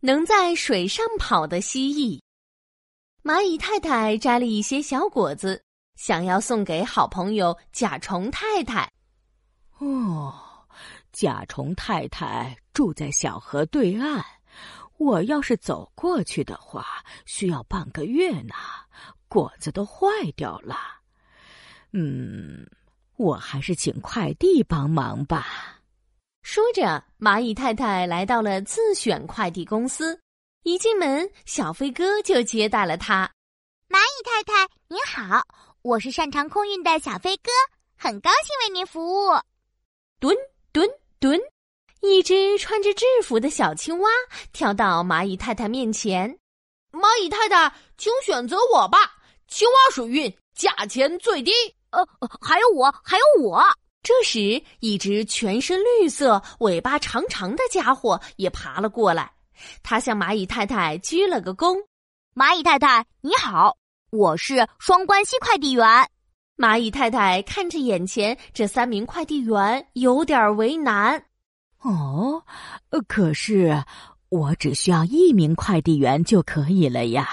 能在水上跑的蜥蜴。蚂蚁太太摘了一些小果子，想要送给好朋友甲虫太太。哦，甲虫太太住在小河对岸，我要是走过去的话，需要半个月呢，果子都坏掉了。嗯，我还是请快递帮忙吧。说着，蚂蚁太太来到了自选快递公司。一进门，小飞哥就接待了他。蚂蚁太太您好，我是擅长空运的小飞哥，很高兴为您服务。蹲蹲蹲，一只穿着制服的小青蛙跳到蚂蚁太太面前。蚂蚁太太，请选择我吧，青蛙水运，价钱最低。呃，还有我，还有我。这时，一只全身绿色、尾巴长长的家伙也爬了过来。他向蚂蚁太太鞠了个躬：“蚂蚁太太，你好，我是双关西快递员。”蚂蚁太太看着眼前这三名快递员，有点为难。哦，可是我只需要一名快递员就可以了呀。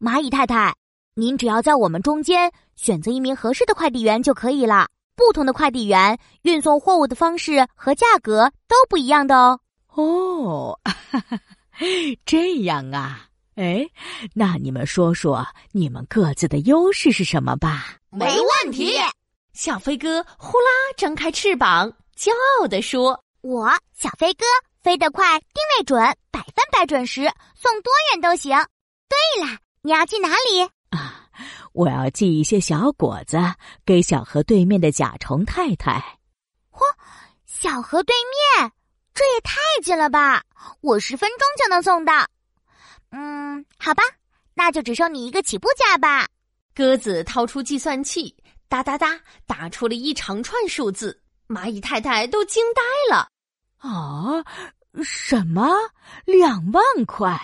蚂蚁太太，您只要在我们中间选择一名合适的快递员就可以了。不同的快递员运送货物的方式和价格都不一样的哦。哦，这样啊，哎，那你们说说你们各自的优势是什么吧？没问题。小飞哥呼啦张开翅膀，骄傲地说：“我小飞哥飞得快，定位准，百分百准时，送多远都行。对了，你要去哪里？”我要寄一些小果子给小河对面的甲虫太太。嚯，小河对面，这也太近了吧！我十分钟就能送到。嗯，好吧，那就只收你一个起步价吧。鸽子掏出计算器，哒哒哒，打出了一长串数字。蚂蚁太太都惊呆了。啊，什么？两万块？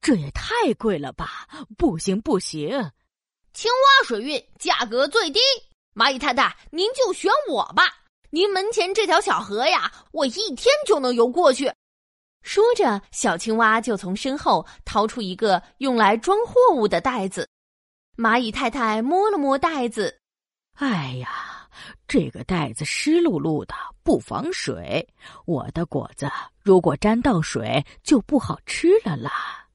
这也太贵了吧！不行，不行。青蛙水运价格最低，蚂蚁太太，您就选我吧。您门前这条小河呀，我一天就能游过去。说着，小青蛙就从身后掏出一个用来装货物的袋子。蚂蚁太太摸了摸袋子，哎呀，这个袋子湿漉漉的，不防水。我的果子如果沾到水，就不好吃了啦。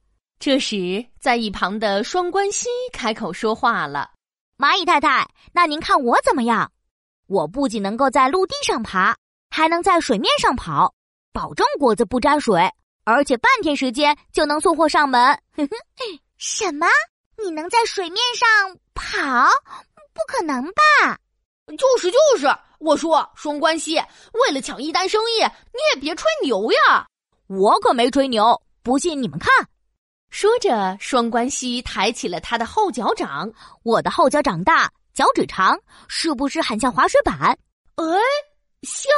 这时，在一旁的双关西开口说话了：“蚂蚁太太，那您看我怎么样？我不仅能够在陆地上爬，还能在水面上跑，保证果子不沾水，而且半天时间就能送货上门。”什么？你能在水面上跑？不可能吧？就是就是，我说双关西，为了抢一单生意，你也别吹牛呀！我可没吹牛，不信你们看。说着，双关西抬起了他的后脚掌。我的后脚掌大，脚趾长，是不是很像滑水板？哎，像，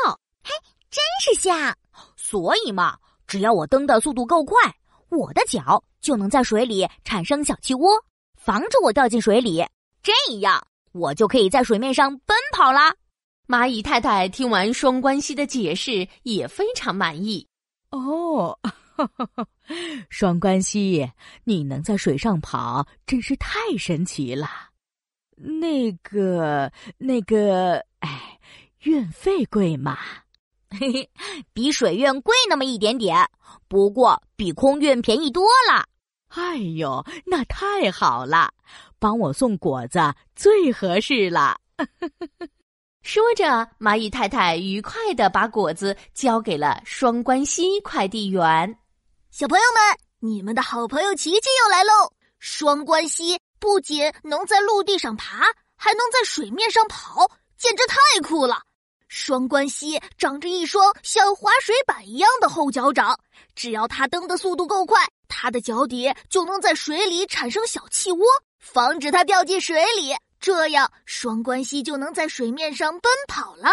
嘿，真是像。所以嘛，只要我蹬的速度够快，我的脚就能在水里产生小气窝，防止我掉进水里。这样，我就可以在水面上奔跑啦。蚂蚁太太听完双关西的解释，也非常满意。哦。双关西，你能在水上跑，真是太神奇了。那个，那个，哎，运费贵吗？嘿嘿，比水运贵那么一点点，不过比空运便宜多了。哎呦，那太好了，帮我送果子最合适了。说着，蚂蚁太太愉快的把果子交给了双关西快递员。小朋友们，你们的好朋友琪琪又来喽！双关蜥不仅能在陆地上爬，还能在水面上跑，简直太酷了！双关蜥长着一双像滑水板一样的后脚掌，只要它蹬的速度够快，它的脚底就能在水里产生小气窝，防止它掉进水里。这样，双关蜥就能在水面上奔跑了。